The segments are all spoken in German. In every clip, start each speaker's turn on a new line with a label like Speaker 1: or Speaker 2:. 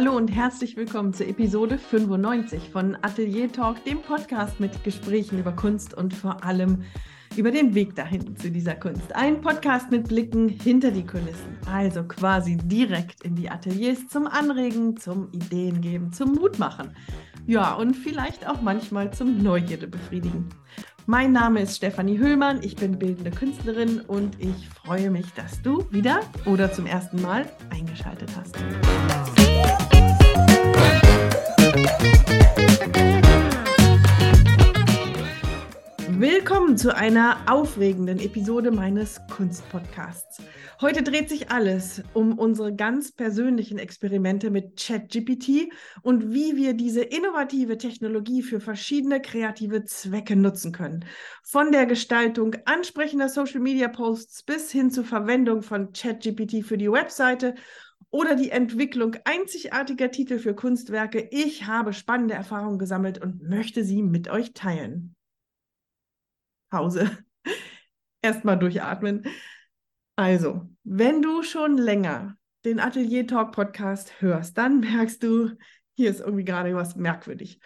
Speaker 1: Hallo und herzlich willkommen zur Episode 95 von Atelier Talk, dem Podcast mit Gesprächen über Kunst und vor allem über den Weg dahin zu dieser Kunst. Ein Podcast mit Blicken hinter die Kulissen, also quasi direkt in die Ateliers zum Anregen, zum Ideengeben, zum Mutmachen. Ja, und vielleicht auch manchmal zum Neugierde befriedigen. Mein Name ist Stefanie Höhlmann, ich bin bildende Künstlerin und ich freue mich, dass du wieder oder zum ersten Mal eingeschaltet hast. Willkommen zu einer aufregenden Episode meines Kunstpodcasts. Heute dreht sich alles um unsere ganz persönlichen Experimente mit ChatGPT und wie wir diese innovative Technologie für verschiedene kreative Zwecke nutzen können. Von der Gestaltung ansprechender Social-Media-Posts bis hin zur Verwendung von ChatGPT für die Webseite oder die Entwicklung einzigartiger Titel für Kunstwerke. Ich habe spannende Erfahrungen gesammelt und möchte sie mit euch teilen. Pause. Erstmal durchatmen. Also, wenn du schon länger den Atelier Talk Podcast hörst, dann merkst du, hier ist irgendwie gerade was merkwürdig.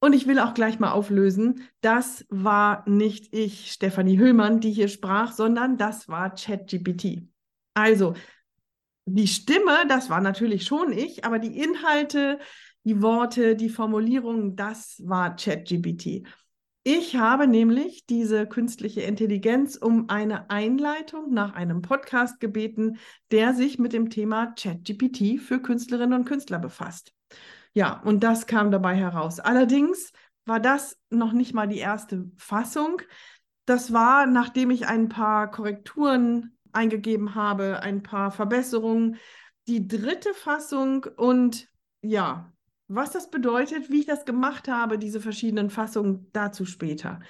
Speaker 1: Und ich will auch gleich mal auflösen, das war nicht ich, Stefanie Hüllmann, die hier sprach, sondern das war ChatGPT. Also, die Stimme, das war natürlich schon ich, aber die Inhalte, die Worte, die Formulierungen, das war ChatGPT. Ich habe nämlich diese künstliche Intelligenz um eine Einleitung nach einem Podcast gebeten, der sich mit dem Thema ChatGPT für Künstlerinnen und Künstler befasst. Ja, und das kam dabei heraus. Allerdings war das noch nicht mal die erste Fassung. Das war, nachdem ich ein paar Korrekturen eingegeben habe, ein paar Verbesserungen, die dritte Fassung und ja, was das bedeutet, wie ich das gemacht habe, diese verschiedenen Fassungen, dazu später.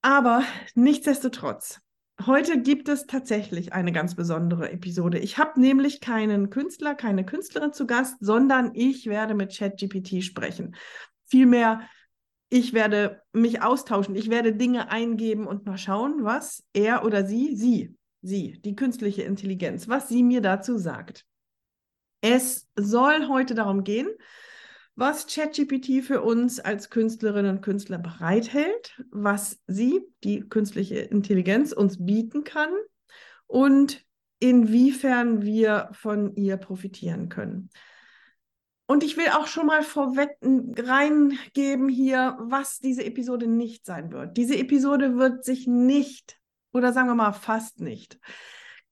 Speaker 1: Aber nichtsdestotrotz, heute gibt es tatsächlich eine ganz besondere Episode. Ich habe nämlich keinen Künstler, keine Künstlerin zu Gast, sondern ich werde mit ChatGPT sprechen. Vielmehr, ich werde mich austauschen, ich werde Dinge eingeben und mal schauen, was er oder sie, sie, sie, die künstliche Intelligenz, was sie mir dazu sagt. Es soll heute darum gehen, was ChatGPT für uns als Künstlerinnen und Künstler bereithält, was sie, die künstliche Intelligenz, uns bieten kann und inwiefern wir von ihr profitieren können. Und ich will auch schon mal vorweg reingeben hier, was diese Episode nicht sein wird. Diese Episode wird sich nicht, oder sagen wir mal fast nicht,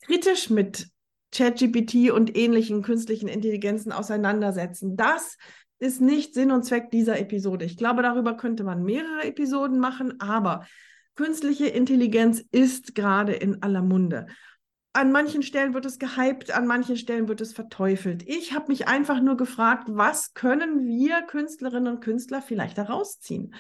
Speaker 1: kritisch mit ChatGPT und ähnlichen künstlichen Intelligenzen auseinandersetzen. Das ist nicht Sinn und Zweck dieser Episode. Ich glaube, darüber könnte man mehrere Episoden machen, aber künstliche Intelligenz ist gerade in aller Munde. An manchen Stellen wird es gehypt, an manchen Stellen wird es verteufelt. Ich habe mich einfach nur gefragt, was können wir Künstlerinnen und Künstler vielleicht herausziehen?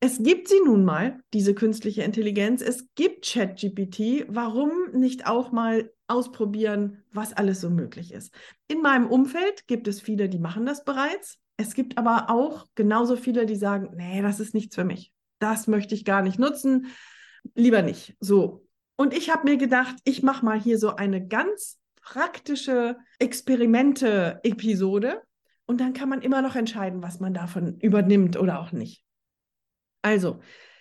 Speaker 1: Es gibt sie nun mal, diese künstliche Intelligenz. Es gibt ChatGPT. Warum nicht auch mal ausprobieren, was alles so möglich ist? In meinem Umfeld gibt es viele, die machen das bereits. Es gibt aber auch genauso viele, die sagen, nee, das ist nichts für mich. Das möchte ich gar nicht nutzen. Lieber nicht. So. Und ich habe mir gedacht, ich mache mal hier so eine ganz praktische Experimente-Episode. Und dann kann man immer noch entscheiden, was man davon übernimmt oder auch nicht. Also,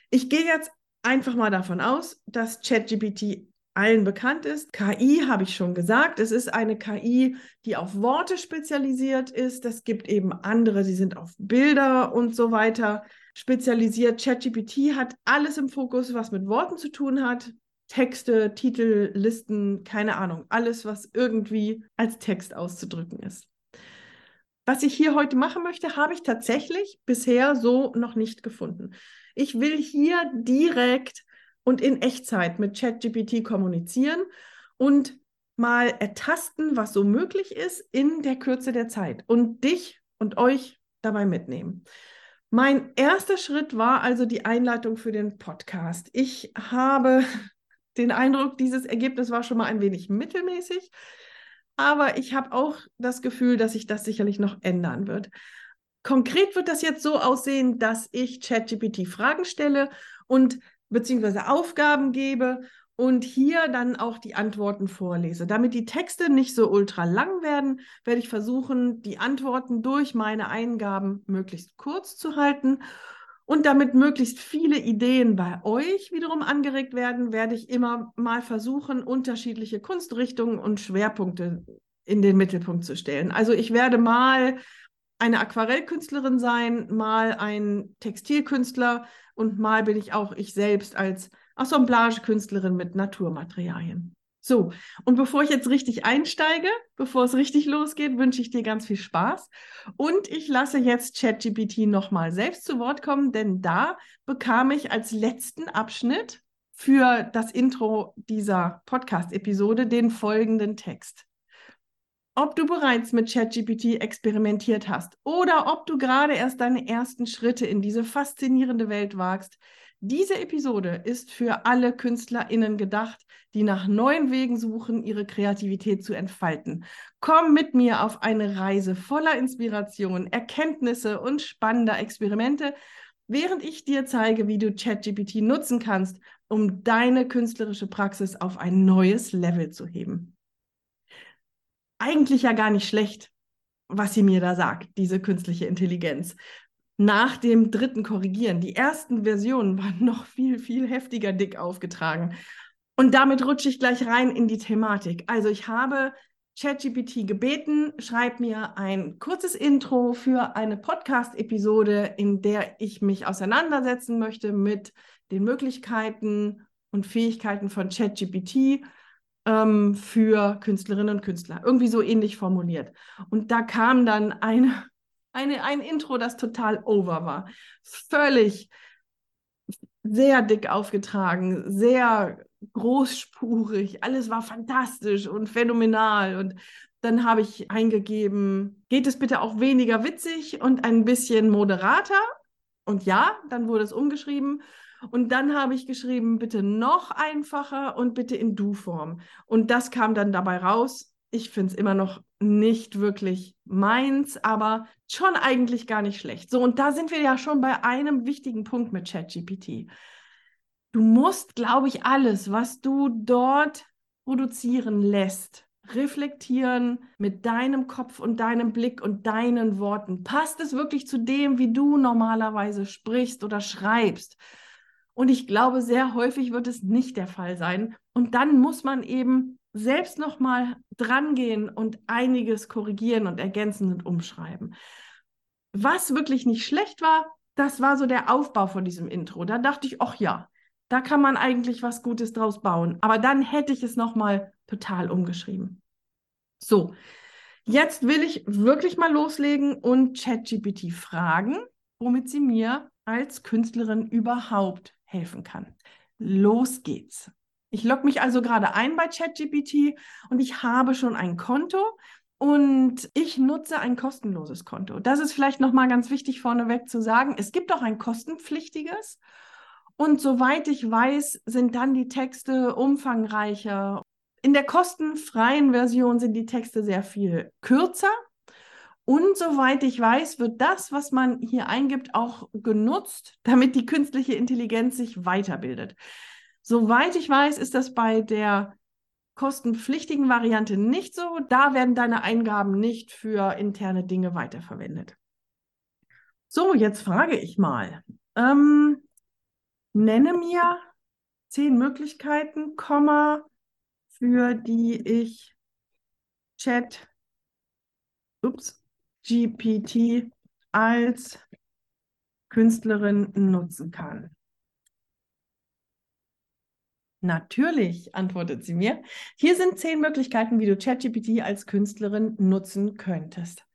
Speaker 1: ich gehe jetzt einfach mal davon aus, dass ChatGPT allen bekannt ist. KI habe ich schon gesagt. Es ist eine KI, die auf Worte spezialisiert ist. Es gibt eben andere, die sind auf Bilder und so weiter spezialisiert. ChatGPT hat alles im Fokus, was mit Worten zu tun hat. Texte, Titel, Listen, keine Ahnung. Alles, was irgendwie als Text auszudrücken ist. Was ich hier heute machen möchte, habe ich tatsächlich bisher so noch nicht gefunden. Ich will hier direkt und in Echtzeit mit ChatGPT kommunizieren und mal ertasten, was so möglich ist in der Kürze der Zeit und dich und euch dabei mitnehmen. Mein erster Schritt war also die Einleitung für den Podcast. Ich habe den Eindruck, dieses Ergebnis war schon mal ein wenig mittelmäßig. Aber ich habe auch das Gefühl, dass sich das sicherlich noch ändern wird. Konkret wird das jetzt so aussehen, dass ich ChatGPT Fragen stelle und beziehungsweise Aufgaben gebe und hier dann auch die Antworten vorlese. Damit die Texte nicht so ultra lang werden, werde ich versuchen, die Antworten durch meine Eingaben möglichst kurz zu halten. Und damit möglichst viele Ideen bei euch wiederum angeregt werden, werde ich immer mal versuchen, unterschiedliche Kunstrichtungen und Schwerpunkte in den Mittelpunkt zu stellen. Also ich werde mal eine Aquarellkünstlerin sein, mal ein Textilkünstler und mal bin ich auch ich selbst als Assemblagekünstlerin mit Naturmaterialien. So, und bevor ich jetzt richtig einsteige, bevor es richtig losgeht, wünsche ich dir ganz viel Spaß. Und ich lasse jetzt ChatGPT nochmal selbst zu Wort kommen, denn da bekam ich als letzten Abschnitt für das Intro dieser Podcast-Episode den folgenden Text. Ob du bereits mit ChatGPT experimentiert hast oder ob du gerade erst deine ersten Schritte in diese faszinierende Welt wagst, diese Episode ist für alle KünstlerInnen gedacht, die nach neuen Wegen suchen, ihre Kreativität zu entfalten. Komm mit mir auf eine Reise voller Inspiration, Erkenntnisse und spannender Experimente, während ich dir zeige, wie du ChatGPT nutzen kannst, um deine künstlerische Praxis auf ein neues Level zu heben. Eigentlich ja gar nicht schlecht, was sie mir da sagt, diese künstliche Intelligenz nach dem dritten Korrigieren. Die ersten Versionen waren noch viel, viel heftiger dick aufgetragen. Und damit rutsche ich gleich rein in die Thematik. Also ich habe ChatGPT gebeten, schreib mir ein kurzes Intro für eine Podcast-Episode, in der ich mich auseinandersetzen möchte mit den Möglichkeiten und Fähigkeiten von ChatGPT ähm, für Künstlerinnen und Künstler. Irgendwie so ähnlich formuliert. Und da kam dann eine eine, ein Intro, das total over war. Völlig sehr dick aufgetragen, sehr großspurig. Alles war fantastisch und phänomenal. Und dann habe ich eingegeben, geht es bitte auch weniger witzig und ein bisschen moderater? Und ja, dann wurde es umgeschrieben. Und dann habe ich geschrieben, bitte noch einfacher und bitte in Du-Form. Und das kam dann dabei raus ich finde es immer noch nicht wirklich meins, aber schon eigentlich gar nicht schlecht. So, und da sind wir ja schon bei einem wichtigen Punkt mit ChatGPT. Du musst, glaube ich, alles, was du dort produzieren lässt, reflektieren mit deinem Kopf und deinem Blick und deinen Worten. Passt es wirklich zu dem, wie du normalerweise sprichst oder schreibst? Und ich glaube, sehr häufig wird es nicht der Fall sein. Und dann muss man eben selbst nochmal drangehen und einiges korrigieren und ergänzen und umschreiben. Was wirklich nicht schlecht war, das war so der Aufbau von diesem Intro. Da dachte ich, ach ja, da kann man eigentlich was Gutes draus bauen. Aber dann hätte ich es nochmal total umgeschrieben. So, jetzt will ich wirklich mal loslegen und ChatGPT fragen, womit sie mir als Künstlerin überhaupt helfen kann. Los geht's. Ich logge mich also gerade ein bei ChatGPT und ich habe schon ein Konto und ich nutze ein kostenloses Konto. Das ist vielleicht nochmal ganz wichtig vorneweg zu sagen. Es gibt auch ein kostenpflichtiges. Und soweit ich weiß, sind dann die Texte umfangreicher. In der kostenfreien Version sind die Texte sehr viel kürzer. Und soweit ich weiß, wird das, was man hier eingibt, auch genutzt, damit die künstliche Intelligenz sich weiterbildet. Soweit ich weiß, ist das bei der kostenpflichtigen Variante nicht so. Da werden deine Eingaben nicht für interne Dinge weiterverwendet. So, jetzt frage ich mal. Ähm, nenne mir zehn Möglichkeiten, Komma, für die ich Chat, ups, GPT als Künstlerin nutzen kann. Natürlich, antwortet sie mir. Hier sind zehn Möglichkeiten, wie du ChatGPT als Künstlerin nutzen könntest.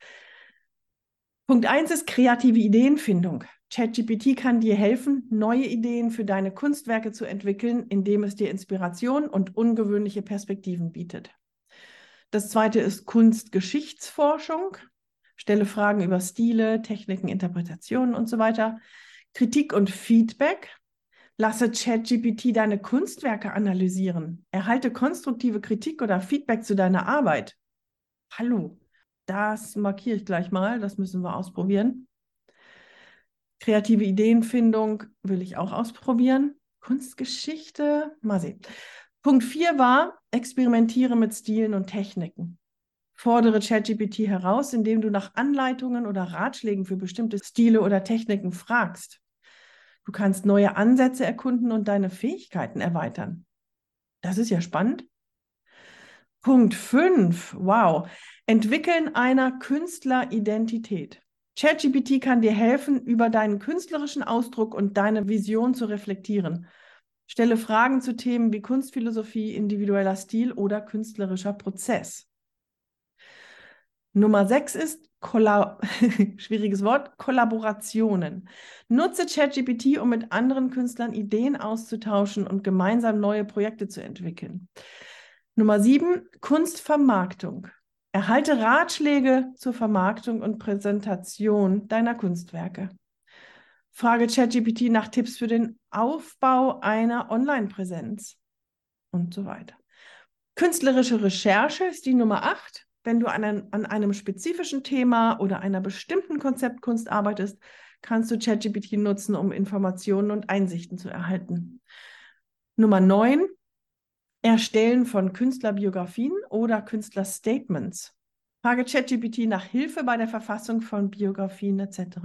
Speaker 1: Punkt 1 ist kreative Ideenfindung. ChatGPT kann dir helfen, neue Ideen für deine Kunstwerke zu entwickeln, indem es dir Inspiration und ungewöhnliche Perspektiven bietet. Das zweite ist Kunstgeschichtsforschung. Stelle Fragen über Stile, Techniken, Interpretationen und so weiter. Kritik und Feedback. Lasse ChatGPT deine Kunstwerke analysieren. Erhalte konstruktive Kritik oder Feedback zu deiner Arbeit. Hallo, das markiere ich gleich mal. Das müssen wir ausprobieren. Kreative Ideenfindung will ich auch ausprobieren. Kunstgeschichte, mal sehen. Punkt 4 war, experimentiere mit Stilen und Techniken. Fordere ChatGPT heraus, indem du nach Anleitungen oder Ratschlägen für bestimmte Stile oder Techniken fragst. Du kannst neue Ansätze erkunden und deine Fähigkeiten erweitern. Das ist ja spannend. Punkt 5. Wow. Entwickeln einer Künstleridentität. ChatGPT kann dir helfen, über deinen künstlerischen Ausdruck und deine Vision zu reflektieren. Stelle Fragen zu Themen wie Kunstphilosophie, individueller Stil oder künstlerischer Prozess. Nummer sechs ist Kolla schwieriges Wort, Kollaborationen. Nutze ChatGPT, um mit anderen Künstlern Ideen auszutauschen und gemeinsam neue Projekte zu entwickeln. Nummer sieben, Kunstvermarktung. Erhalte Ratschläge zur Vermarktung und Präsentation deiner Kunstwerke. Frage ChatGPT nach Tipps für den Aufbau einer Online-Präsenz und so weiter. Künstlerische Recherche ist die Nummer acht. Wenn du an, ein, an einem spezifischen Thema oder einer bestimmten Konzeptkunst arbeitest, kannst du ChatGPT nutzen, um Informationen und Einsichten zu erhalten. Nummer neun, Erstellen von Künstlerbiografien oder Künstlerstatements. Frage ChatGPT nach Hilfe bei der Verfassung von Biografien etc.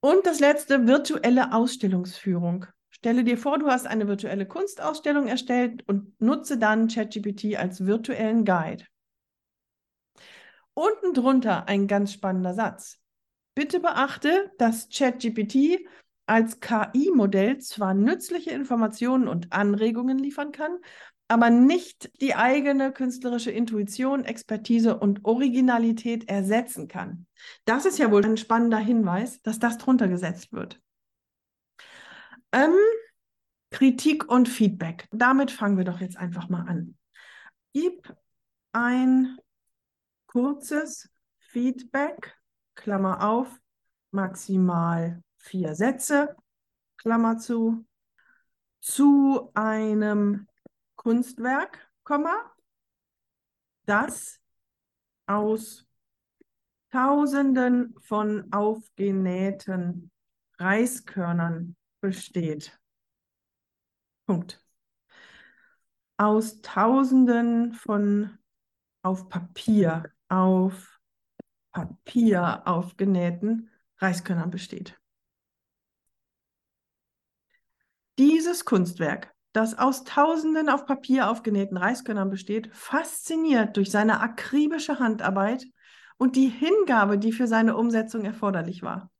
Speaker 1: Und das letzte, virtuelle Ausstellungsführung. Stelle dir vor, du hast eine virtuelle Kunstausstellung erstellt und nutze dann ChatGPT als virtuellen Guide. Unten drunter ein ganz spannender Satz. Bitte beachte, dass ChatGPT als KI-Modell zwar nützliche Informationen und Anregungen liefern kann, aber nicht die eigene künstlerische Intuition, Expertise und Originalität ersetzen kann. Das ist ja wohl ein spannender Hinweis, dass das drunter gesetzt wird. Ähm, Kritik und Feedback. Damit fangen wir doch jetzt einfach mal an. Gib ein kurzes Feedback, Klammer auf, maximal vier Sätze, Klammer zu, zu einem Kunstwerk, das aus Tausenden von aufgenähten Reiskörnern besteht. Punkt. Aus Tausenden von auf Papier, auf Papier aufgenähten Reiskörnern besteht. Dieses Kunstwerk das aus tausenden auf Papier aufgenähten Reiskörnern besteht, fasziniert durch seine akribische Handarbeit und die Hingabe, die für seine Umsetzung erforderlich war.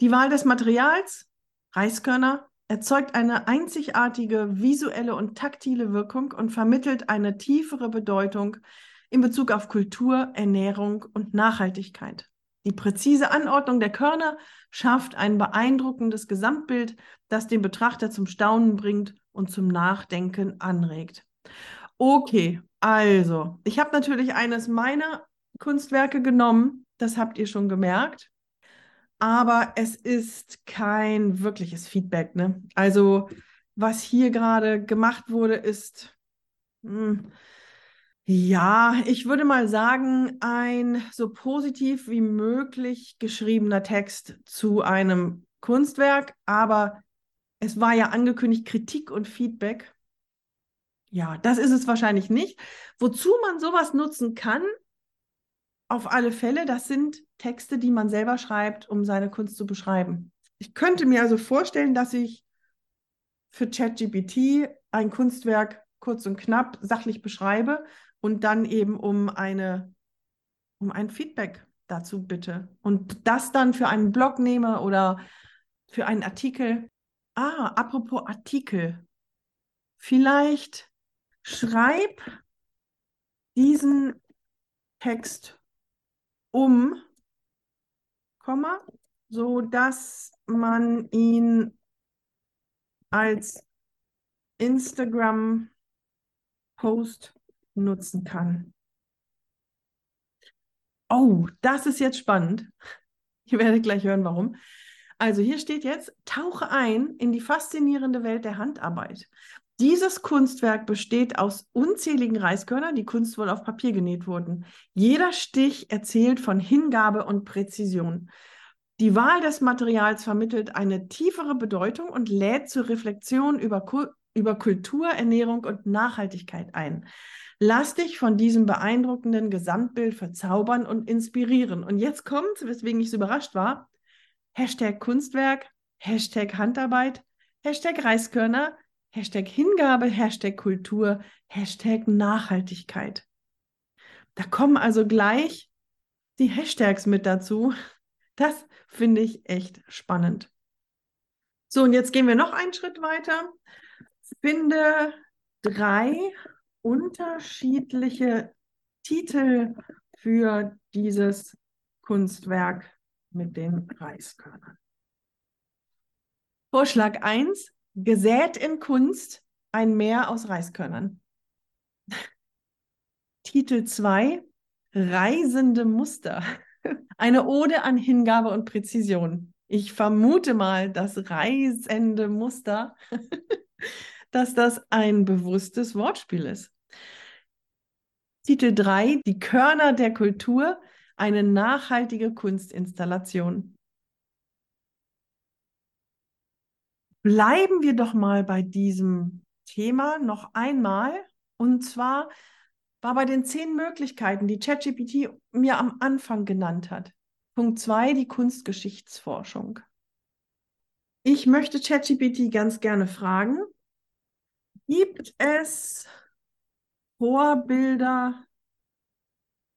Speaker 1: Die Wahl des Materials, Reiskörner, erzeugt eine einzigartige visuelle und taktile Wirkung und vermittelt eine tiefere Bedeutung in Bezug auf Kultur, Ernährung und Nachhaltigkeit. Die präzise Anordnung der Körner schafft ein beeindruckendes Gesamtbild, das den Betrachter zum Staunen bringt und zum Nachdenken anregt. Okay, also, ich habe natürlich eines meiner Kunstwerke genommen, das habt ihr schon gemerkt, aber es ist kein wirkliches Feedback. Ne? Also, was hier gerade gemacht wurde, ist, mh, hm, ja, ich würde mal sagen, ein so positiv wie möglich geschriebener Text zu einem Kunstwerk, aber es war ja angekündigt Kritik und Feedback. Ja, das ist es wahrscheinlich nicht. Wozu man sowas nutzen kann, auf alle Fälle, das sind Texte, die man selber schreibt, um seine Kunst zu beschreiben. Ich könnte mir also vorstellen, dass ich für ChatGPT ein Kunstwerk kurz und knapp sachlich beschreibe und dann eben um eine um ein Feedback dazu bitte und das dann für einen Blog nehme oder für einen Artikel. Ah, apropos Artikel. Vielleicht schreib diesen Text um, Komma, so dass man ihn als Instagram Post nutzen kann. Oh, das ist jetzt spannend. Ihr werdet gleich hören, warum. Also hier steht jetzt, tauche ein in die faszinierende Welt der Handarbeit. Dieses Kunstwerk besteht aus unzähligen Reiskörnern, die kunstvoll auf Papier genäht wurden. Jeder Stich erzählt von Hingabe und Präzision. Die Wahl des Materials vermittelt eine tiefere Bedeutung und lädt zur Reflexion über über Kultur, Ernährung und Nachhaltigkeit ein. Lass dich von diesem beeindruckenden Gesamtbild verzaubern und inspirieren. Und jetzt kommt, weswegen ich so überrascht war, Hashtag Kunstwerk, Hashtag Handarbeit, Hashtag Reiskörner, Hashtag Hingabe, Hashtag Kultur, Hashtag Nachhaltigkeit. Da kommen also gleich die Hashtags mit dazu. Das finde ich echt spannend. So, und jetzt gehen wir noch einen Schritt weiter. Finde drei unterschiedliche Titel für dieses Kunstwerk mit den Reiskörnern. Vorschlag 1, gesät in Kunst ein Meer aus Reiskörnern. Titel 2, reisende Muster. Eine Ode an Hingabe und Präzision. Ich vermute mal, dass reisende Muster, dass das ein bewusstes Wortspiel ist. Titel 3, die Körner der Kultur, eine nachhaltige Kunstinstallation. Bleiben wir doch mal bei diesem Thema noch einmal. Und zwar war bei den zehn Möglichkeiten, die ChatGPT mir am Anfang genannt hat. Punkt 2, die Kunstgeschichtsforschung. Ich möchte ChatGPT ganz gerne fragen, gibt es Vorbilder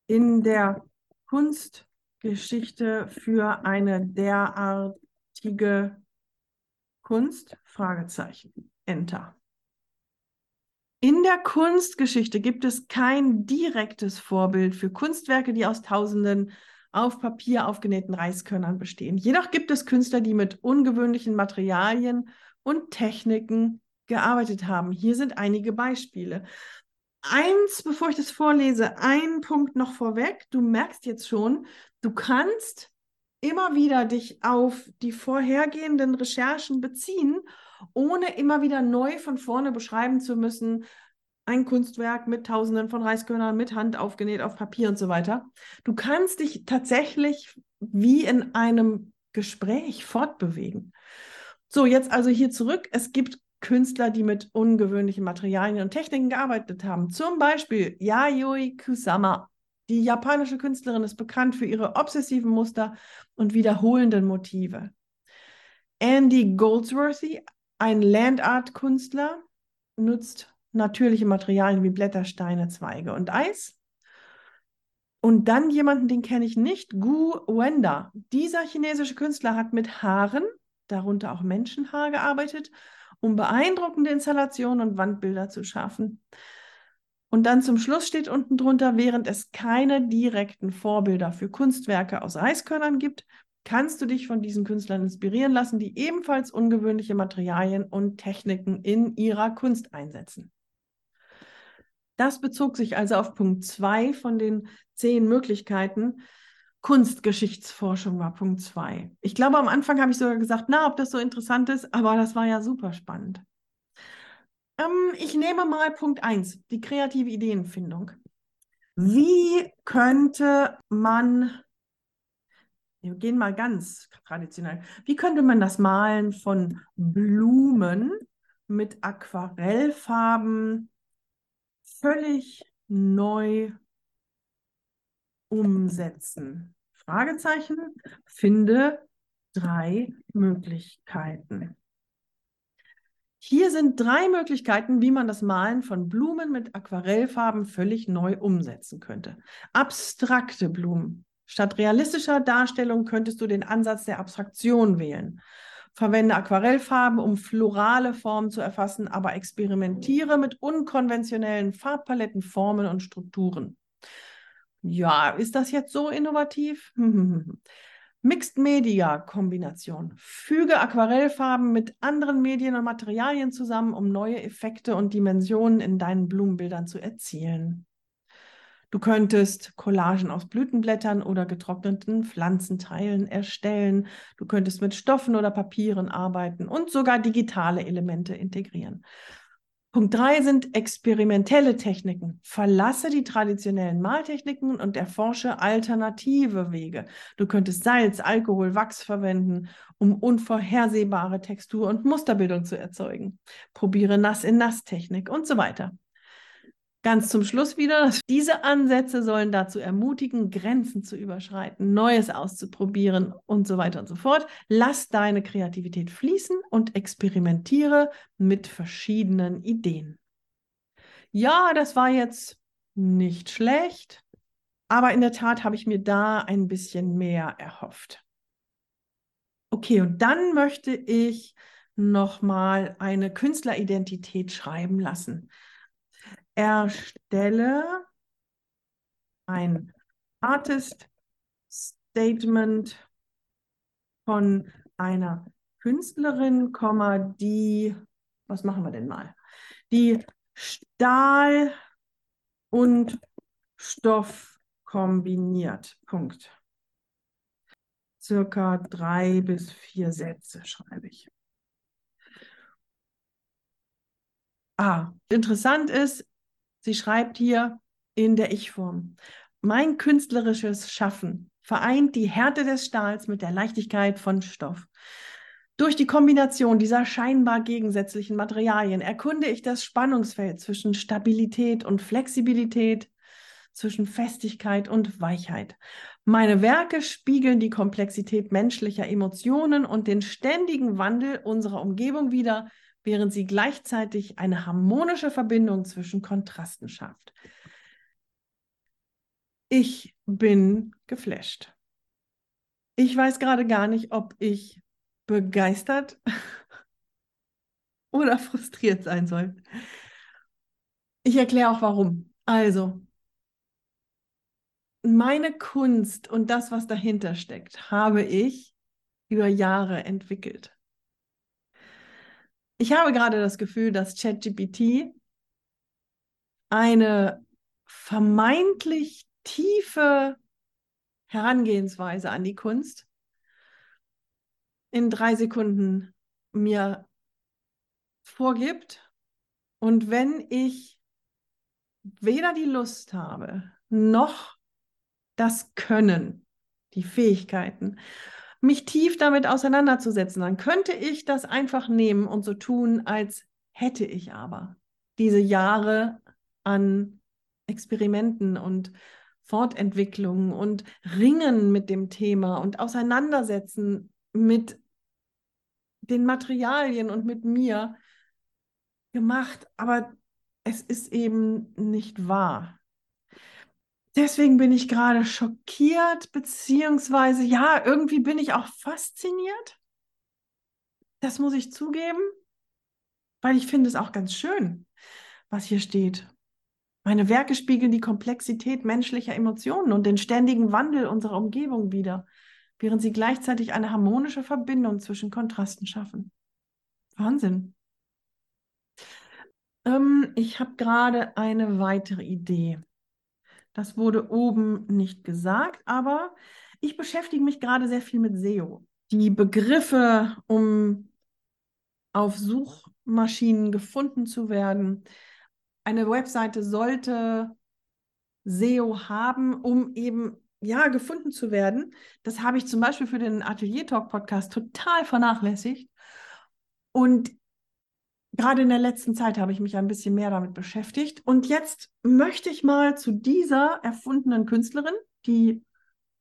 Speaker 1: in der Kunstgeschichte für eine derartige Kunst? Fragezeichen. Enter. In der Kunstgeschichte gibt es kein direktes Vorbild für Kunstwerke, die aus tausenden auf Papier aufgenähten Reiskörnern bestehen. Jedoch gibt es Künstler, die mit ungewöhnlichen Materialien und Techniken gearbeitet haben. Hier sind einige Beispiele. Eins, bevor ich das vorlese, ein Punkt noch vorweg. Du merkst jetzt schon, du kannst immer wieder dich auf die vorhergehenden Recherchen beziehen, ohne immer wieder neu von vorne beschreiben zu müssen, ein Kunstwerk mit Tausenden von Reiskörnern, mit Hand aufgenäht auf Papier und so weiter. Du kannst dich tatsächlich wie in einem Gespräch fortbewegen. So, jetzt also hier zurück. Es gibt Künstler, die mit ungewöhnlichen Materialien und Techniken gearbeitet haben. Zum Beispiel Yayoi Kusama. Die japanische Künstlerin ist bekannt für ihre obsessiven Muster und wiederholenden Motive. Andy Goldsworthy, ein Landart-Künstler, nutzt natürliche Materialien wie Blätter, Steine, Zweige und Eis. Und dann jemanden, den kenne ich nicht, Gu Wenda. Dieser chinesische Künstler hat mit Haaren, darunter auch Menschenhaar, gearbeitet, um beeindruckende Installationen und Wandbilder zu schaffen. Und dann zum Schluss steht unten drunter, während es keine direkten Vorbilder für Kunstwerke aus Reiskörnern gibt, kannst du dich von diesen Künstlern inspirieren lassen, die ebenfalls ungewöhnliche Materialien und Techniken in ihrer Kunst einsetzen. Das bezog sich also auf Punkt 2 von den zehn Möglichkeiten. Kunstgeschichtsforschung war Punkt 2. Ich glaube, am Anfang habe ich sogar gesagt, na, ob das so interessant ist, aber das war ja super spannend. Ähm, ich nehme mal Punkt 1, die kreative Ideenfindung. Wie könnte man, wir gehen mal ganz traditionell, wie könnte man das Malen von Blumen mit Aquarellfarben völlig neu umsetzen? Fragezeichen. Finde drei Möglichkeiten. Hier sind drei Möglichkeiten, wie man das Malen von Blumen mit Aquarellfarben völlig neu umsetzen könnte. Abstrakte Blumen. Statt realistischer Darstellung könntest du den Ansatz der Abstraktion wählen. Verwende Aquarellfarben, um florale Formen zu erfassen, aber experimentiere mit unkonventionellen Farbpaletten, Formen und Strukturen. Ja, ist das jetzt so innovativ? Mixed Media Kombination. Füge Aquarellfarben mit anderen Medien und Materialien zusammen, um neue Effekte und Dimensionen in deinen Blumenbildern zu erzielen. Du könntest Collagen aus Blütenblättern oder getrockneten Pflanzenteilen erstellen. Du könntest mit Stoffen oder Papieren arbeiten und sogar digitale Elemente integrieren. Punkt drei sind experimentelle Techniken. Verlasse die traditionellen Maltechniken und erforsche alternative Wege. Du könntest Salz, Alkohol, Wachs verwenden, um unvorhersehbare Textur und Musterbildung zu erzeugen. Probiere Nass-in-Nass-Technik und so weiter. Ganz zum Schluss wieder, diese Ansätze sollen dazu ermutigen, Grenzen zu überschreiten, Neues auszuprobieren und so weiter und so fort. Lass deine Kreativität fließen und experimentiere mit verschiedenen Ideen. Ja, das war jetzt nicht schlecht, aber in der Tat habe ich mir da ein bisschen mehr erhofft. Okay, und dann möchte ich nochmal eine Künstleridentität schreiben lassen erstelle ein Artist Statement von einer Künstlerin, die, was machen wir denn mal? Die Stahl und Stoff kombiniert. Punkt. Circa drei bis vier Sätze schreibe ich. Ah, interessant ist, Sie schreibt hier in der Ich-Form. Mein künstlerisches Schaffen vereint die Härte des Stahls mit der Leichtigkeit von Stoff. Durch die Kombination dieser scheinbar gegensätzlichen Materialien erkunde ich das Spannungsfeld zwischen Stabilität und Flexibilität, zwischen Festigkeit und Weichheit. Meine Werke spiegeln die Komplexität menschlicher Emotionen und den ständigen Wandel unserer Umgebung wider, während sie gleichzeitig eine harmonische Verbindung zwischen Kontrasten schafft. Ich bin geflasht. Ich weiß gerade gar nicht, ob ich begeistert oder frustriert sein soll. Ich erkläre auch warum. Also, meine Kunst und das, was dahinter steckt, habe ich über Jahre entwickelt. Ich habe gerade das Gefühl, dass ChatGPT eine vermeintlich tiefe Herangehensweise an die Kunst in drei Sekunden mir vorgibt. Und wenn ich weder die Lust habe, noch das Können, die Fähigkeiten mich tief damit auseinanderzusetzen, dann könnte ich das einfach nehmen und so tun, als hätte ich aber diese Jahre an Experimenten und Fortentwicklungen und Ringen mit dem Thema und Auseinandersetzen mit den Materialien und mit mir gemacht, aber es ist eben nicht wahr deswegen bin ich gerade schockiert, beziehungsweise ja, irgendwie bin ich auch fasziniert. Das muss ich zugeben, weil ich finde es auch ganz schön, was hier steht. Meine Werke spiegeln die Komplexität menschlicher Emotionen und den ständigen Wandel unserer Umgebung wider, während sie gleichzeitig eine harmonische Verbindung zwischen Kontrasten schaffen. Wahnsinn. Ähm, ich habe gerade eine weitere Idee. Das wurde oben nicht gesagt, aber ich beschäftige mich gerade sehr viel mit SEO. Die Begriffe, um auf Suchmaschinen gefunden zu werden. Eine Webseite sollte SEO haben, um eben ja gefunden zu werden. Das habe ich zum Beispiel für den Atelier Talk Podcast total vernachlässigt. Und gerade in der letzten Zeit habe ich mich ein bisschen mehr damit beschäftigt. Und jetzt möchte ich mal zu dieser erfundenen Künstlerin, die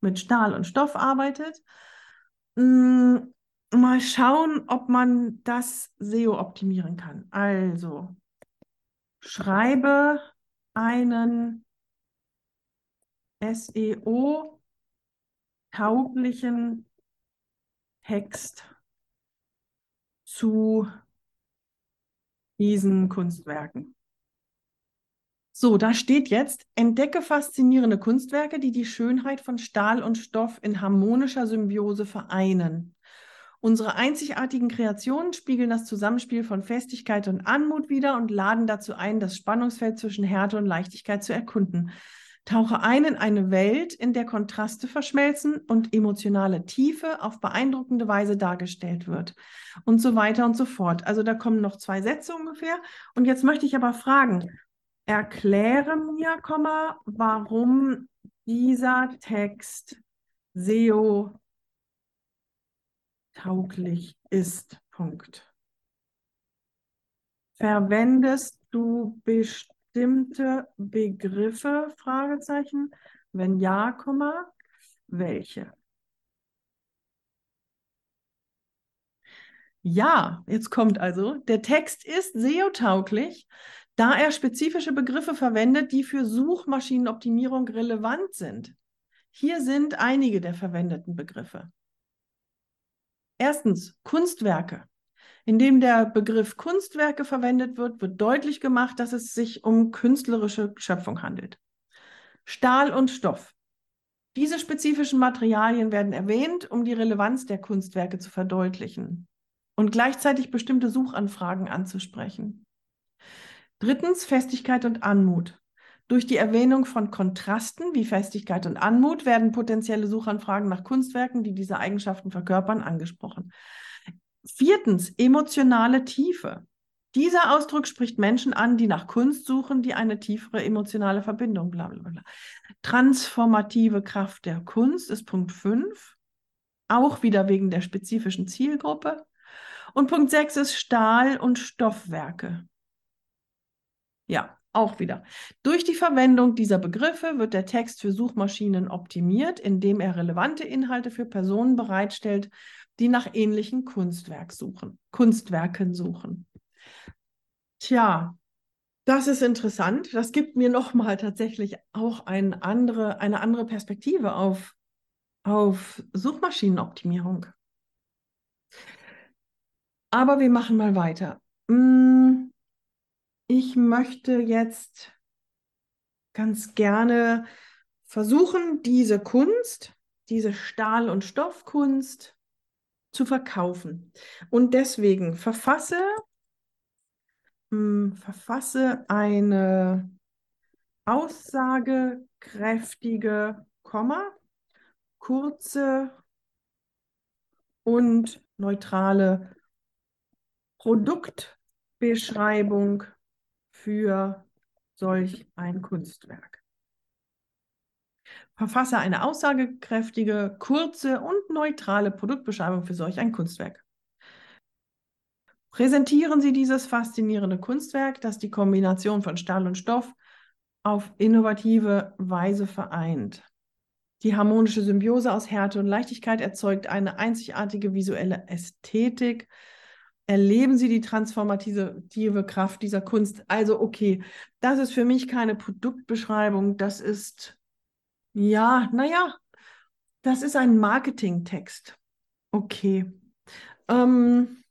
Speaker 1: mit Stahl und Stoff arbeitet, mm, mal schauen, ob man das SEO optimieren kann. Also schreibe einen SEO-tauglichen Text zu diesen Kunstwerken. So, da steht jetzt, entdecke faszinierende Kunstwerke, die die Schönheit von Stahl und Stoff in harmonischer Symbiose vereinen. Unsere einzigartigen Kreationen spiegeln das Zusammenspiel von Festigkeit und Anmut wider und laden dazu ein, das Spannungsfeld zwischen Härte und Leichtigkeit zu erkunden. Tauche ein in eine Welt, in der Kontraste verschmelzen und emotionale Tiefe auf beeindruckende Weise dargestellt wird. Und so weiter und so fort. Also da kommen noch zwei Sätze ungefähr. Und jetzt möchte ich aber fragen, erkläre mir, warum dieser Text SEO tauglich ist. Punkt. Verwendest du bestimmte Begriffe? Fragezeichen. Wenn ja, Komma, welche? Ja, jetzt kommt also, der Text ist SEO-tauglich, da er spezifische Begriffe verwendet, die für Suchmaschinenoptimierung relevant sind. Hier sind einige der verwendeten Begriffe. Erstens Kunstwerke. Indem der Begriff Kunstwerke verwendet wird, wird deutlich gemacht, dass es sich um künstlerische Schöpfung handelt. Stahl und Stoff. Diese spezifischen Materialien werden erwähnt, um die Relevanz der Kunstwerke zu verdeutlichen und gleichzeitig bestimmte Suchanfragen anzusprechen. Drittens Festigkeit und Anmut. Durch die Erwähnung von Kontrasten wie Festigkeit und Anmut werden potenzielle Suchanfragen nach Kunstwerken, die diese Eigenschaften verkörpern, angesprochen. Viertens, emotionale Tiefe. Dieser Ausdruck spricht Menschen an, die nach Kunst suchen, die eine tiefere emotionale Verbindung, bla bla bla. Transformative Kraft der Kunst ist Punkt 5, auch wieder wegen der spezifischen Zielgruppe. Und Punkt 6 ist Stahl- und Stoffwerke. Ja, auch wieder. Durch die Verwendung dieser Begriffe wird der Text für Suchmaschinen optimiert, indem er relevante Inhalte für Personen bereitstellt, die nach ähnlichen Kunstwerk suchen, Kunstwerken suchen. Tja, das ist interessant. Das gibt mir nochmal tatsächlich auch eine andere, eine andere Perspektive auf, auf Suchmaschinenoptimierung. Aber wir machen mal weiter. Hm, ich möchte jetzt ganz gerne versuchen, diese Kunst, diese Stahl- und Stoffkunst zu verkaufen. Und deswegen verfasse, mh, hm, verfasse eine aussagekräftige, Komma, kurze und neutrale Produktbeschreibung für solch ein Kunstwerk. Verfasse eine aussagekräftige, kurze und neutrale Produktbeschreibung für solch ein Kunstwerk. Präsentieren Sie dieses faszinierende Kunstwerk, das die Kombination von Stahl und Stoff auf innovative Weise vereint. Die harmonische Symbiose aus Härte und Leichtigkeit erzeugt eine einzigartige visuelle Ästhetik, erleben Sie die transformative Kraft dieser Kunst. Also, okay, das ist für mich keine Produktbeschreibung, das ist, ja, naja, das ist ein Marketingtext. Okay. Ähm,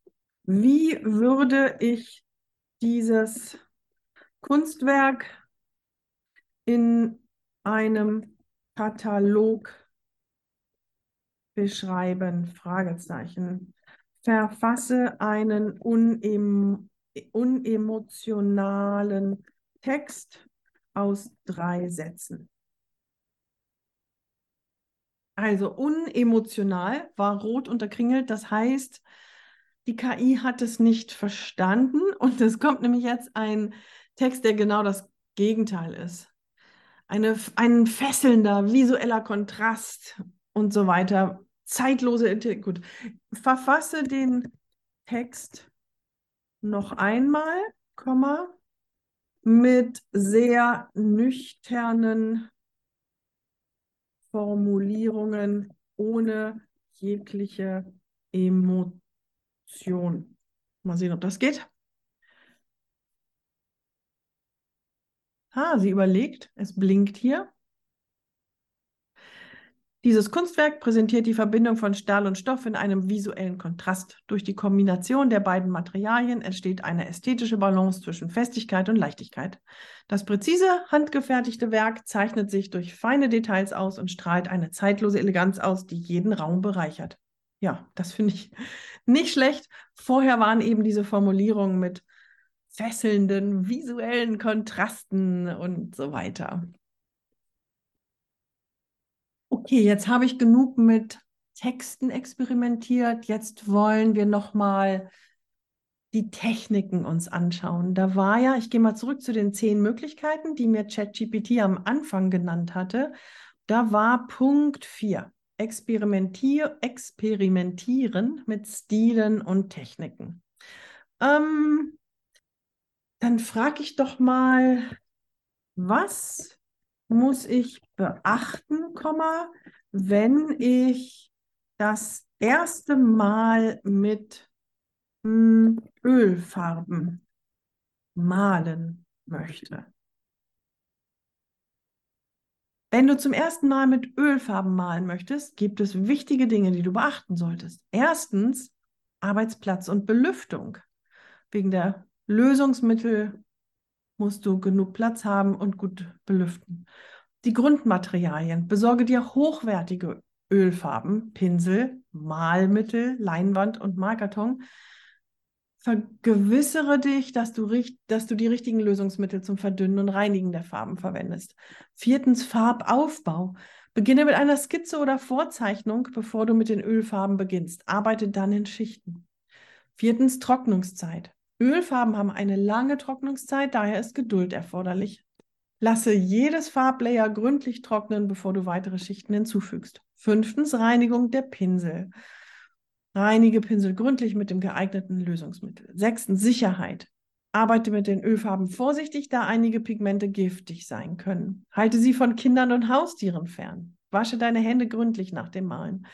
Speaker 1: wie würde ich dieses Kunstwerk in einem Katalog beschreiben? Fragezeichen verfasse einen unem unemotionalen Text aus drei Sätzen. Also unemotional war rot unterkringelt, das heißt, die KI hat es nicht verstanden und es kommt nämlich jetzt ein Text, der genau das Gegenteil ist. Eine, ein fesselnder visueller Kontrast und so weiter zeitlose Intelligenz. Gut. Verfasse den Text noch einmal, Komma, mit sehr nüchternen Formulierungen ohne jegliche Emotion. Mal sehen, ob das geht. Ah, sie überlegt, es blinkt hier. Dieses Kunstwerk präsentiert die Verbindung von Stahl und Stoff in einem visuellen Kontrast. Durch die Kombination der beiden Materialien entsteht eine ästhetische Balance zwischen Festigkeit und Leichtigkeit. Das präzise, handgefertigte Werk zeichnet sich durch feine Details aus und strahlt eine zeitlose Eleganz aus, die jeden Raum bereichert. Ja, das finde ich nicht schlecht. Vorher waren eben diese Formulierungen mit fesselnden visuellen Kontrasten und so weiter. Okay, jetzt habe ich genug mit Texten experimentiert. Jetzt wollen wir noch mal die Techniken uns anschauen. Da war ja, ich gehe mal zurück zu den zehn Möglichkeiten, die mir ChatGPT am Anfang genannt hatte. Da war Punkt 4. Experimentier, experimentieren mit Stilen und Techniken. Ähm, dann frage ich doch mal, was muss ich beachten, wenn ich das erste Mal mit hm, Ölfarben malen möchte? Wenn du zum ersten Mal mit Ölfarben malen möchtest, gibt es wichtige Dinge, die du beachten solltest. Erstens Arbeitsplatz und Belüftung. Wegen der Lösungsmittel musst du genug Platz haben und gut belüften. Die Grundmaterialien. Besorge dir hochwertige Ölfarben, Pinsel, Malmittel, Leinwand und Malkarton. Vergewissere dich, dass du, dass du die richtigen Lösungsmittel zum Verdünnen und Reinigen der Farben verwendest. Viertens, Farbaufbau. Beginne mit einer Skizze oder Vorzeichnung, bevor du mit den Ölfarben beginnst. Arbeite dann in Schichten. Viertens, Trocknungszeit. Ölfarben haben eine lange Trocknungszeit, daher ist Geduld erforderlich. Lasse jedes Farblayer gründlich trocknen, bevor du weitere Schichten hinzufügst. Fünftens, Reinigung der Pinsel. Reinige Pinsel gründlich mit dem geeigneten Lösungsmittel. Sechstens, Sicherheit. Arbeite mit den Ölfarben vorsichtig, da einige Pigmente giftig sein können. Halte sie von Kindern und Haustieren fern. Wasche deine Hände gründlich nach dem Malen.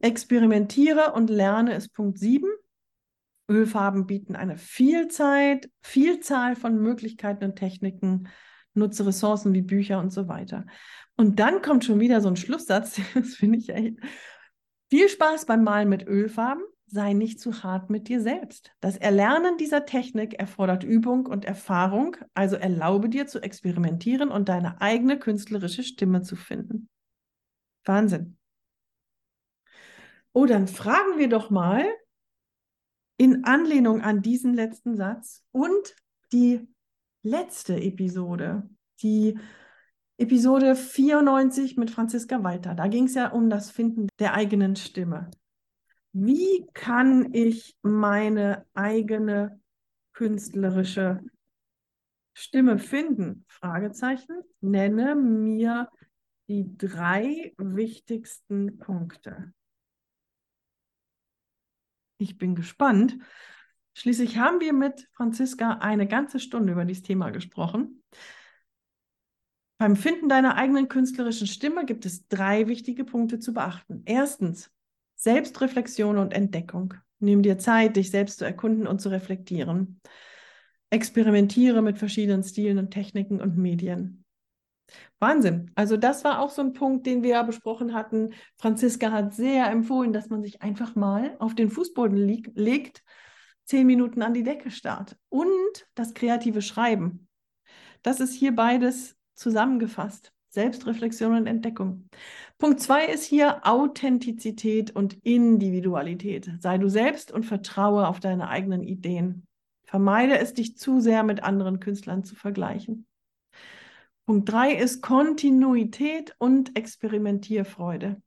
Speaker 1: Experimentiere und lerne ist Punkt 7. Ölfarben bieten eine Vielzahl, Vielzahl von Möglichkeiten und Techniken. Nutze Ressourcen wie Bücher und so weiter. Und dann kommt schon wieder so ein Schlusssatz, das finde ich echt. Viel Spaß beim Malen mit Ölfarben. Sei nicht zu hart mit dir selbst. Das Erlernen dieser Technik erfordert Übung und Erfahrung, also erlaube dir zu experimentieren und deine eigene künstlerische Stimme zu finden. Wahnsinn. Oh, dann fragen wir doch mal, in Anlehnung an diesen letzten Satz und die letzte Episode, die Episode 94 mit Franziska Walter. Da ging es ja um das Finden der eigenen Stimme. Wie kann ich meine eigene künstlerische Stimme finden? Fragezeichen. Nenne mir die drei wichtigsten Punkte. Ich bin gespannt. Schließlich haben wir mit Franziska eine ganze Stunde über dieses Thema gesprochen. Beim Finden deiner eigenen künstlerischen Stimme gibt es drei wichtige Punkte zu beachten. Erstens, Selbstreflexion und Entdeckung. Nimm dir Zeit, dich selbst zu erkunden und zu reflektieren. Experimentiere mit verschiedenen Stilen und Techniken und Medien. Wahnsinn. Also das war auch so ein Punkt, den wir ja besprochen hatten. Franziska hat sehr empfohlen, dass man sich einfach mal auf den Fußboden legt, zehn Minuten an die Decke starrt und das kreative Schreiben. Das ist hier beides zusammengefasst. Selbstreflexion und Entdeckung. Punkt zwei ist hier Authentizität und Individualität. Sei du selbst und vertraue auf deine eigenen Ideen. Vermeide es, dich zu sehr mit anderen Künstlern zu vergleichen. Punkt drei ist Kontinuität und Experimentierfreude.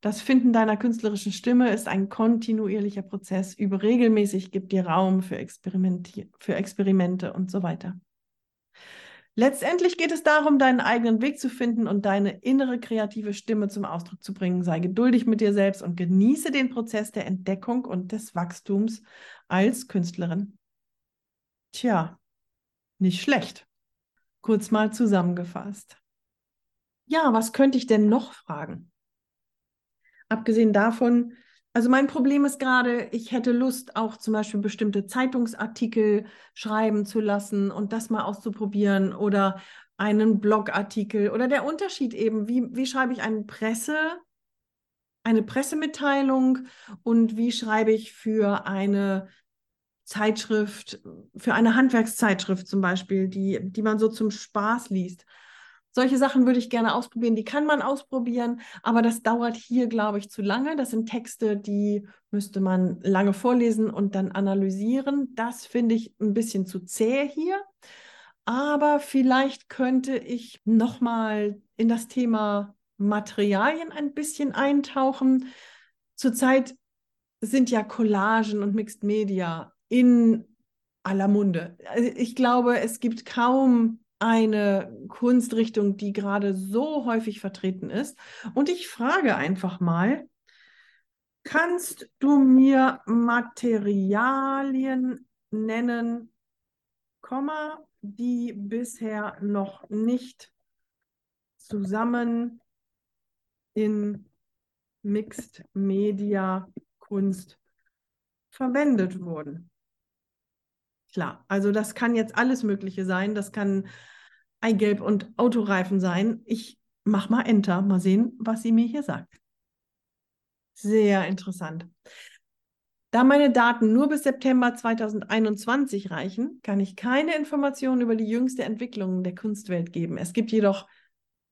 Speaker 1: Das Finden deiner künstlerischen Stimme ist ein kontinuierlicher Prozess. Übe regelmäßig, gib dir Raum für, für Experimente und so weiter. Letztendlich geht es darum, deinen eigenen Weg zu finden und deine innere kreative Stimme zum Ausdruck zu bringen. Sei geduldig mit dir selbst und genieße den Prozess der Entdeckung und des Wachstums als Künstlerin. Tja, nicht schlecht kurz mal zusammengefasst. Ja, was könnte ich denn noch fragen? Abgesehen davon, also mein Problem ist gerade, ich hätte Lust, auch zum Beispiel bestimmte Zeitungsartikel schreiben zu lassen und das mal auszuprobieren oder einen Blogartikel oder der Unterschied eben, wie, wie schreibe ich eine Presse, eine Pressemitteilung und wie schreibe ich für eine Zeitschrift, für eine Handwerkszeitschrift zum Beispiel, die, die man so zum Spaß liest. Solche Sachen würde ich gerne ausprobieren. Die kann man ausprobieren, aber das dauert hier, glaube ich, zu lange. Das sind Texte, die müsste man lange vorlesen und dann analysieren. Das finde ich ein bisschen zu zäh hier. Aber vielleicht könnte ich nochmal in das Thema Materialien ein bisschen eintauchen. Zurzeit sind ja Collagen und Mixed Media in aller Munde. Also ich glaube, es gibt kaum eine Kunstrichtung, die gerade so häufig vertreten ist. Und ich frage einfach mal, kannst du mir Materialien nennen, Komma, die bisher noch nicht zusammen in Mixed Media Kunst verwendet wurden. Klar, also das kann jetzt alles Mögliche sein. Das kann Eigelb und Autoreifen sein. Ich mach mal Enter, mal sehen, was sie mir hier sagt. Sehr interessant. Da meine Daten nur bis September 2021 reichen, kann ich keine Informationen über die jüngste Entwicklung der Kunstwelt geben. Es gibt jedoch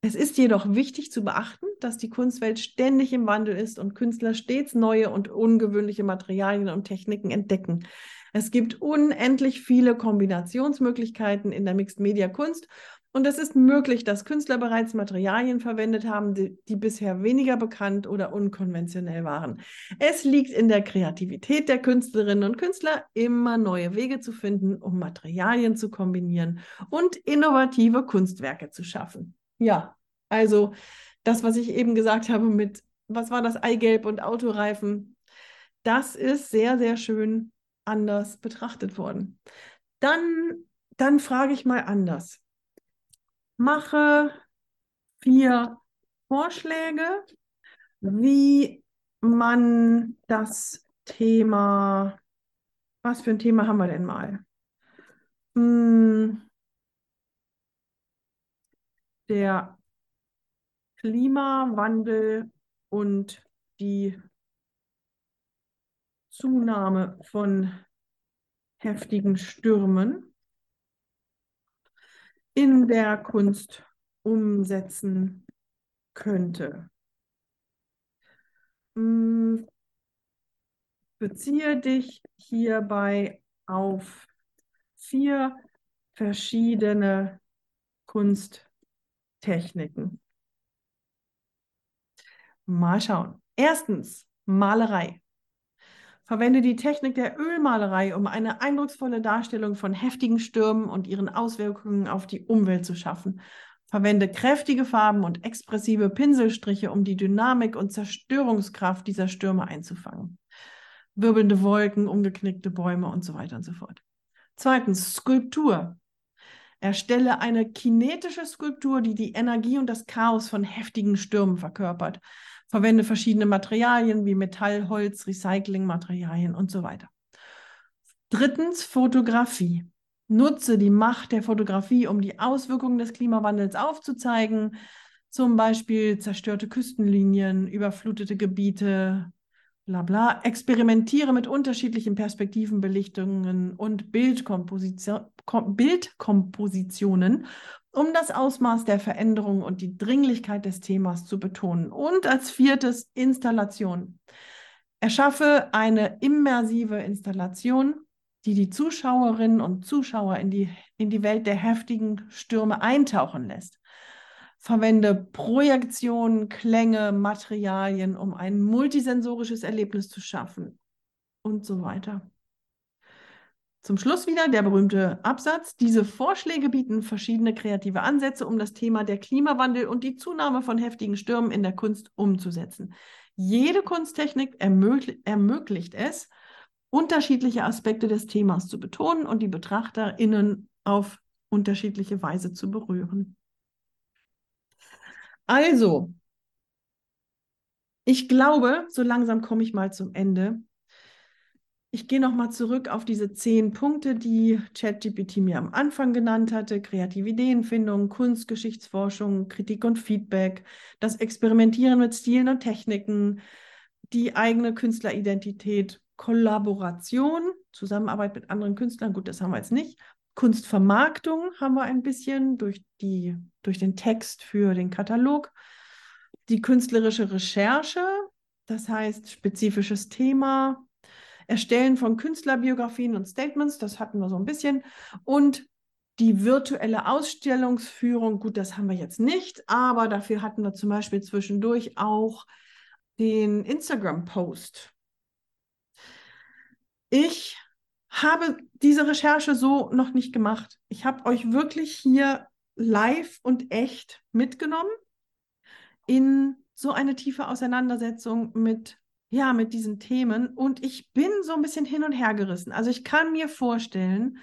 Speaker 1: es ist jedoch wichtig zu beachten, dass die Kunstwelt ständig im Wandel ist und Künstler stets neue und ungewöhnliche Materialien und Techniken entdecken. Es gibt unendlich viele Kombinationsmöglichkeiten in der Mixed Media Kunst und es ist möglich, dass Künstler bereits Materialien verwendet haben, die, die, bisher weniger bekannt oder unkonventionell waren. Es liegt in der Kreativität der Künstlerinnen und Künstler, immer neue Wege zu finden, um Materialien zu kombinieren und innovative Kunstwerke zu schaffen. Ja, also das, was ich eben gesagt habe mit, was war das Eigelb und Autoreifen, das ist sehr, sehr schön anders betrachtet worden. Dann, dann frage ich mal anders mache vier Vorschläge, wie man das Thema, was für ein Thema haben wir denn mal? Hm, der Klimawandel und die Zunahme von heftigen Stürmen in der Kunst umsetzen könnte. Hm, beziehe dich hierbei auf vier verschiedene Kunsttechniken. Mal schauen. Erstens, Malerei. Verwende die Technik der Ölmalerei, um eine eindrucksvolle Darstellung von heftigen Stürmen und ihren Auswirkungen auf die Umwelt zu schaffen. Verwende kräftige Farben und expressive Pinselstriche, um die Dynamik und Zerstörungskraft dieser Stürme einzufangen. Wirbelnde Wolken, umgeknickte Bäume und so weiter und so fort. Zweitens, Skulptur. Erstelle eine kinetische Skulptur, die die Energie und das Chaos von heftigen Stürmen verkörpert. Verwende verschiedene Materialien wie Metall, Holz, Recyclingmaterialien und so weiter. Drittens, Fotografie. Nutze die Macht der Fotografie, um die Auswirkungen des Klimawandels aufzuzeigen, zum Beispiel zerstörte Küstenlinien, überflutete Gebiete, bla bla. Experimentiere mit unterschiedlichen Perspektiven, Belichtungen und Bildkomposition, Bildkompositionen, um das Ausmaß der Veränderung und die Dringlichkeit des Themas zu betonen. Und als viertes Installation. Erschaffe eine immersive Installation, die die Zuschauerinnen und Zuschauer in die, in die Welt der heftigen Stürme eintauchen lässt. Verwende Projektionen, Klänge, Materialien, um ein multisensorisches Erlebnis zu schaffen und so weiter. Zum Schluss wieder der berühmte Absatz. Diese Vorschläge bieten verschiedene kreative Ansätze, um das Thema der Klimawandel und die Zunahme von heftigen Stürmen in der Kunst umzusetzen. Jede Kunsttechnik ermöglich, ermöglicht es, unterschiedliche Aspekte des Themas zu betonen und die BetrachterInnen auf unterschiedliche Weise zu berühren. Also, ich glaube, so langsam komme ich mal zum Ende. Ich gehe nochmal zurück auf diese zehn Punkte, die ChatGPT mir am Anfang genannt hatte. Kreative Ideenfindung, Kunstgeschichtsforschung, Kritik und Feedback, das Experimentieren mit Stilen und Techniken, die eigene Künstleridentität, Kollaboration, Zusammenarbeit mit anderen Künstlern, gut, das haben wir jetzt nicht. Kunstvermarktung haben wir ein bisschen durch, die, durch den Text für den Katalog. Die künstlerische Recherche, das heißt spezifisches Thema, Erstellen von Künstlerbiografien und Statements, das hatten wir so ein bisschen. Und die virtuelle Ausstellungsführung, gut, das haben wir jetzt nicht, aber dafür hatten wir zum Beispiel zwischendurch auch den Instagram-Post. Ich habe diese Recherche so noch nicht gemacht. Ich habe euch wirklich hier live und echt mitgenommen in so eine tiefe Auseinandersetzung mit ja, mit diesen Themen und ich bin so ein bisschen hin und her gerissen. Also ich kann mir vorstellen,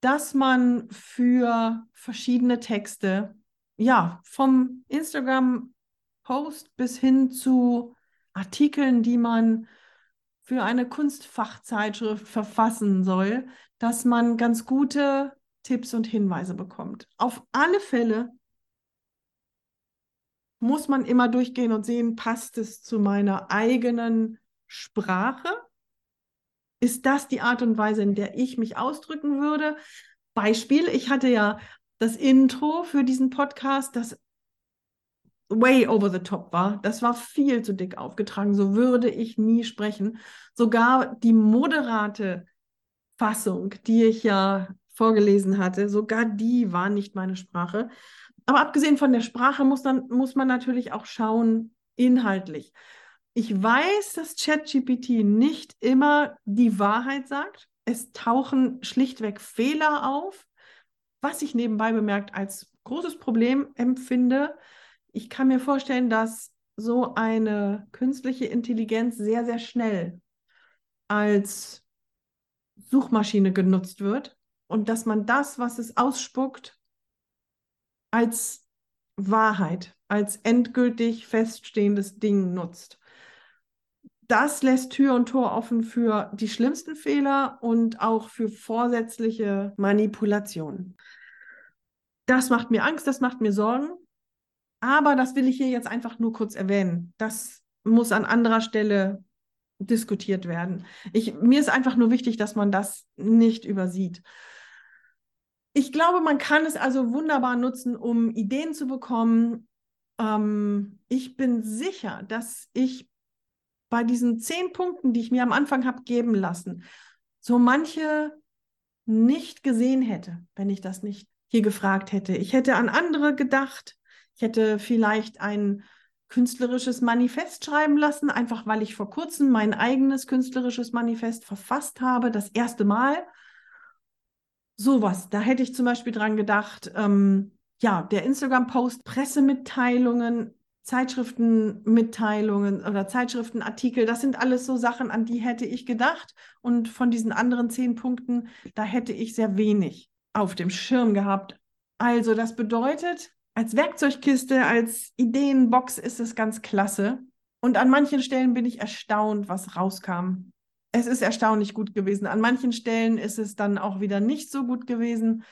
Speaker 1: dass man für verschiedene Texte, ja, vom Instagram-Post bis hin zu Artikeln, die man für eine Kunstfachzeitschrift verfassen soll, dass man ganz gute Tipps und Hinweise bekommt. Auf alle Fälle muss man immer durchgehen und sehen, passt es zu meiner eigenen Sprache? Ist das die Art und Weise, in der ich mich ausdrücken würde? Beispiel, ich hatte ja das Intro für diesen Podcast, das way over the top war. Das war viel zu dick aufgetragen. So würde ich nie sprechen. Sogar die moderate Fassung, die ich ja vorgelesen hatte, sogar die war nicht meine Sprache. Aber abgesehen von der Sprache muss, dann, muss man natürlich auch schauen, inhaltlich. Ich weiß, dass ChatGPT nicht immer die Wahrheit sagt. Es tauchen schlichtweg Fehler auf, was ich nebenbei bemerkt als großes Problem empfinde. Ich kann mir vorstellen, dass so eine künstliche Intelligenz sehr, sehr schnell als Suchmaschine genutzt wird und dass man das, was es ausspuckt, als Wahrheit, als endgültig feststehendes Ding nutzt. Das lässt Tür und Tor offen für die schlimmsten Fehler und auch für vorsätzliche Manipulationen. Das macht mir Angst, das macht mir Sorgen, aber das will ich hier jetzt einfach nur kurz erwähnen. Das muss an anderer Stelle diskutiert werden. Ich, mir ist einfach nur wichtig, dass man das nicht übersieht. Ich glaube, man kann es also wunderbar nutzen, um Ideen zu bekommen. Ähm, ich bin sicher, dass ich bei diesen zehn Punkten, die ich mir am Anfang habe geben lassen, so manche nicht gesehen hätte, wenn ich das nicht hier gefragt hätte. Ich hätte an andere gedacht. Ich hätte vielleicht ein künstlerisches Manifest schreiben lassen, einfach weil ich vor kurzem mein eigenes künstlerisches Manifest verfasst habe, das erste Mal. Sowas, da hätte ich zum Beispiel dran gedacht, ähm, ja, der Instagram-Post, Pressemitteilungen, Zeitschriftenmitteilungen oder Zeitschriftenartikel, das sind alles so Sachen, an die hätte ich gedacht. Und von diesen anderen zehn Punkten, da hätte ich sehr wenig auf dem Schirm gehabt. Also das bedeutet, als Werkzeugkiste, als Ideenbox ist es ganz klasse. Und an manchen Stellen bin ich erstaunt, was rauskam es ist erstaunlich gut gewesen. An manchen Stellen ist es dann auch wieder nicht so gut gewesen.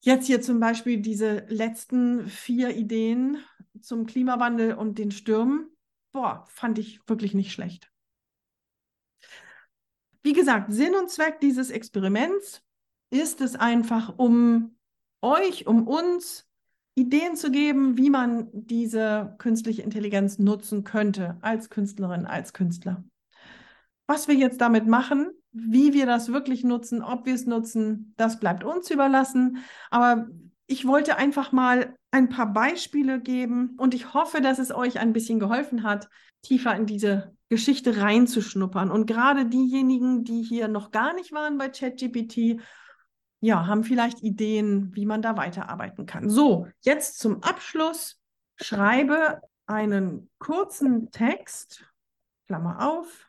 Speaker 1: Jetzt hier zum Beispiel diese letzten vier Ideen zum Klimawandel und den Stürmen. Boah, fand ich wirklich nicht schlecht. Wie gesagt, Sinn und Zweck dieses Experiments ist es einfach, um euch, um uns Ideen zu geben, wie man diese künstliche Intelligenz nutzen könnte als Künstlerin, als Künstler. Was wir jetzt damit machen, wie wir das wirklich nutzen, ob wir es nutzen, das bleibt uns überlassen. Aber ich wollte einfach mal ein paar Beispiele geben und ich hoffe, dass es euch ein bisschen geholfen hat, tiefer in diese Geschichte reinzuschnuppern. Und gerade diejenigen, die hier noch gar nicht waren bei ChatGPT, ja, haben vielleicht Ideen, wie man da weiterarbeiten kann. So, jetzt zum Abschluss. Schreibe einen kurzen Text, Klammer auf,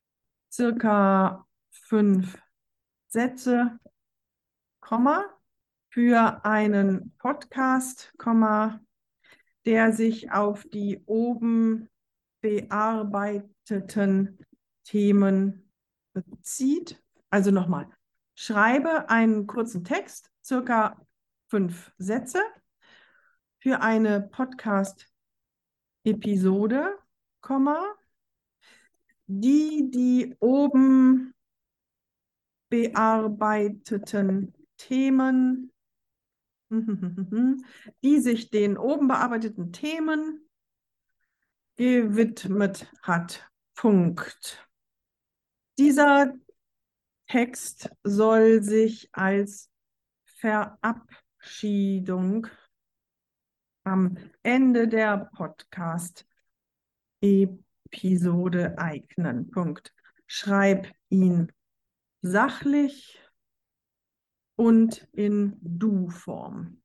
Speaker 1: circa fünf Sätze, Komma, für einen Podcast, Komma, der sich auf die oben bearbeiteten Themen bezieht. Also nochmal, schreibe einen kurzen Text, circa fünf Sätze, für eine Podcast-Episode, Komma, die die oben bearbeiteten Themen, die sich den oben bearbeiteten Themen gewidmet hat. Punkt. Dieser Text soll sich als Verabschiedung am Ende der Podcast-Episode eignen. Punkt. Schreib ihn sachlich und in Du-Form.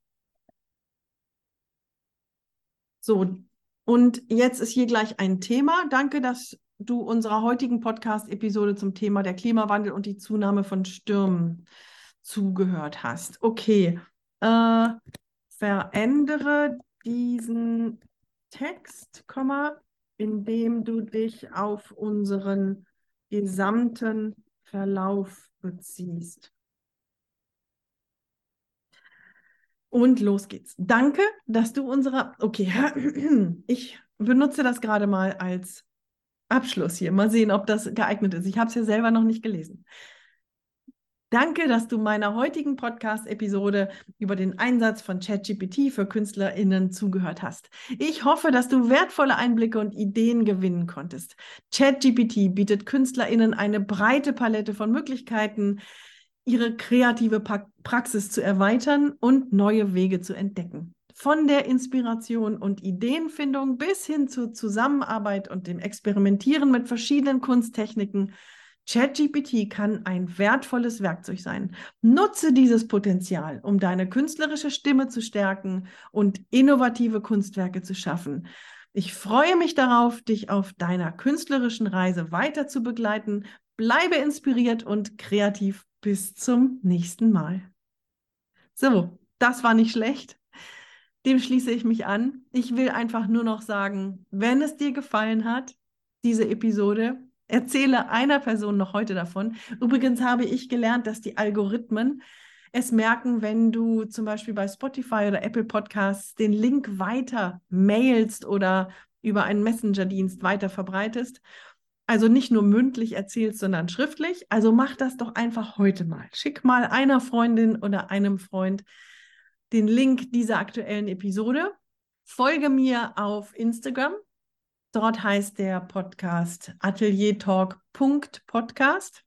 Speaker 1: So, und jetzt ist hier gleich ein Thema. Danke, dass du unserer heutigen Podcast-Episode zum Thema der Klimawandel und die Zunahme von Stürmen zugehört hast. Okay, äh, verändere diesen Text, indem du dich auf unseren gesamten Verlauf beziehst. Und los geht's. Danke, dass du unsere. Okay, ich benutze das gerade mal als Abschluss hier. Mal sehen, ob das geeignet ist. Ich habe es ja selber noch nicht gelesen. Danke, dass du meiner heutigen Podcast-Episode über den Einsatz von ChatGPT für KünstlerInnen zugehört hast. Ich hoffe, dass du wertvolle Einblicke und Ideen gewinnen konntest. ChatGPT bietet KünstlerInnen eine breite Palette von Möglichkeiten, ihre kreative Praxis zu erweitern und neue Wege zu entdecken. Von der Inspiration und Ideenfindung bis hin zur Zusammenarbeit und dem Experimentieren mit verschiedenen Kunsttechniken ChatGPT kann ein wertvolles Werkzeug sein. Nutze dieses Potenzial, um deine künstlerische Stimme zu stärken und innovative Kunstwerke zu schaffen. Ich freue mich darauf, dich auf deiner künstlerischen Reise weiter zu begleiten. Bleibe inspiriert und kreativ. Bis zum nächsten Mal. So, das war nicht schlecht. Dem schließe ich mich an. Ich will einfach nur noch sagen, wenn es dir gefallen hat, diese Episode, erzähle einer Person noch heute davon. Übrigens habe ich gelernt, dass die Algorithmen es merken, wenn du zum Beispiel bei Spotify oder Apple Podcasts den Link weiter mailst oder über einen Messenger-Dienst weiter verbreitest. Also nicht nur mündlich erzählst, sondern schriftlich. Also mach das doch einfach heute mal. Schick mal einer Freundin oder einem Freund den Link dieser aktuellen Episode. Folge mir auf Instagram Dort heißt der Podcast ateliertalk.podcast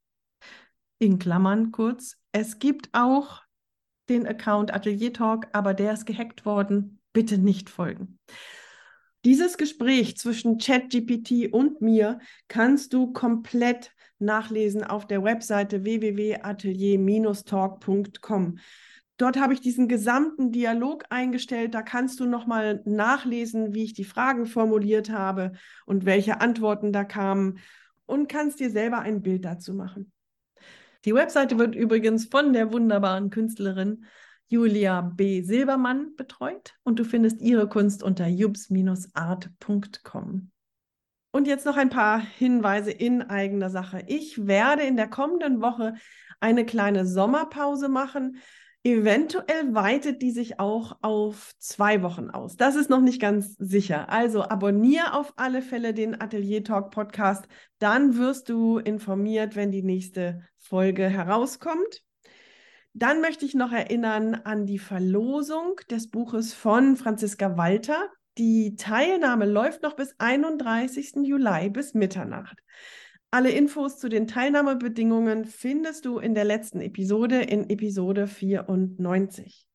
Speaker 1: in Klammern kurz. Es gibt auch den Account Atelier Talk, aber der ist gehackt worden. Bitte nicht folgen. Dieses Gespräch zwischen ChatGPT und mir kannst du komplett nachlesen auf der Webseite www.atelier-talk.com. Dort habe ich diesen gesamten Dialog eingestellt. Da kannst du nochmal nachlesen, wie ich die Fragen formuliert habe und welche Antworten da kamen und kannst dir selber ein Bild dazu machen. Die Webseite wird übrigens von der wunderbaren Künstlerin Julia B. Silbermann betreut und du findest ihre Kunst unter jubs-art.com. Und jetzt noch ein paar Hinweise in eigener Sache. Ich werde in der kommenden Woche eine kleine Sommerpause machen. Eventuell weitet die sich auch auf zwei Wochen aus. Das ist noch nicht ganz sicher. Also abonniere auf alle Fälle den Atelier Talk Podcast. Dann wirst du informiert, wenn die nächste Folge herauskommt. Dann möchte ich noch erinnern an die Verlosung des Buches von Franziska Walter. Die Teilnahme läuft noch bis 31. Juli bis Mitternacht. Alle Infos zu den Teilnahmebedingungen findest du in der letzten Episode, in Episode 94.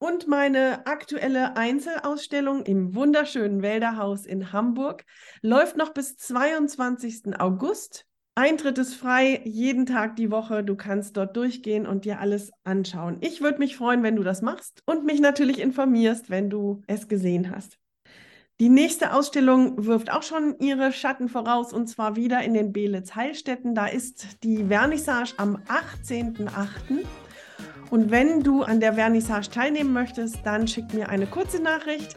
Speaker 1: Und meine aktuelle Einzelausstellung im wunderschönen Wälderhaus in Hamburg läuft noch bis 22. August. Eintritt ist frei, jeden Tag die Woche. Du kannst dort durchgehen und dir alles anschauen. Ich würde mich freuen, wenn du das machst und mich natürlich informierst, wenn du es gesehen hast. Die nächste Ausstellung wirft auch schon ihre Schatten voraus und zwar wieder in den Belitz Heilstätten. Da ist die Vernissage am 18.08. Und wenn du an der Vernissage teilnehmen möchtest, dann schick mir eine kurze Nachricht.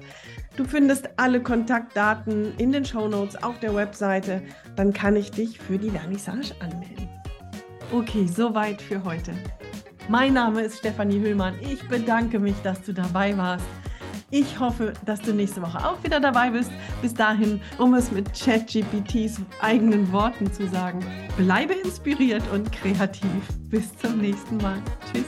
Speaker 1: Du findest alle Kontaktdaten in den Shownotes auf der Webseite. Dann kann ich dich für die Vernissage anmelden. Okay, soweit für heute. Mein Name ist Stefanie Hüllmann. Ich bedanke mich, dass du dabei warst. Ich hoffe, dass du nächste Woche auch wieder dabei bist. Bis dahin, um es mit ChatGPTs eigenen Worten zu sagen, bleibe inspiriert und kreativ. Bis zum nächsten Mal. Tschüss.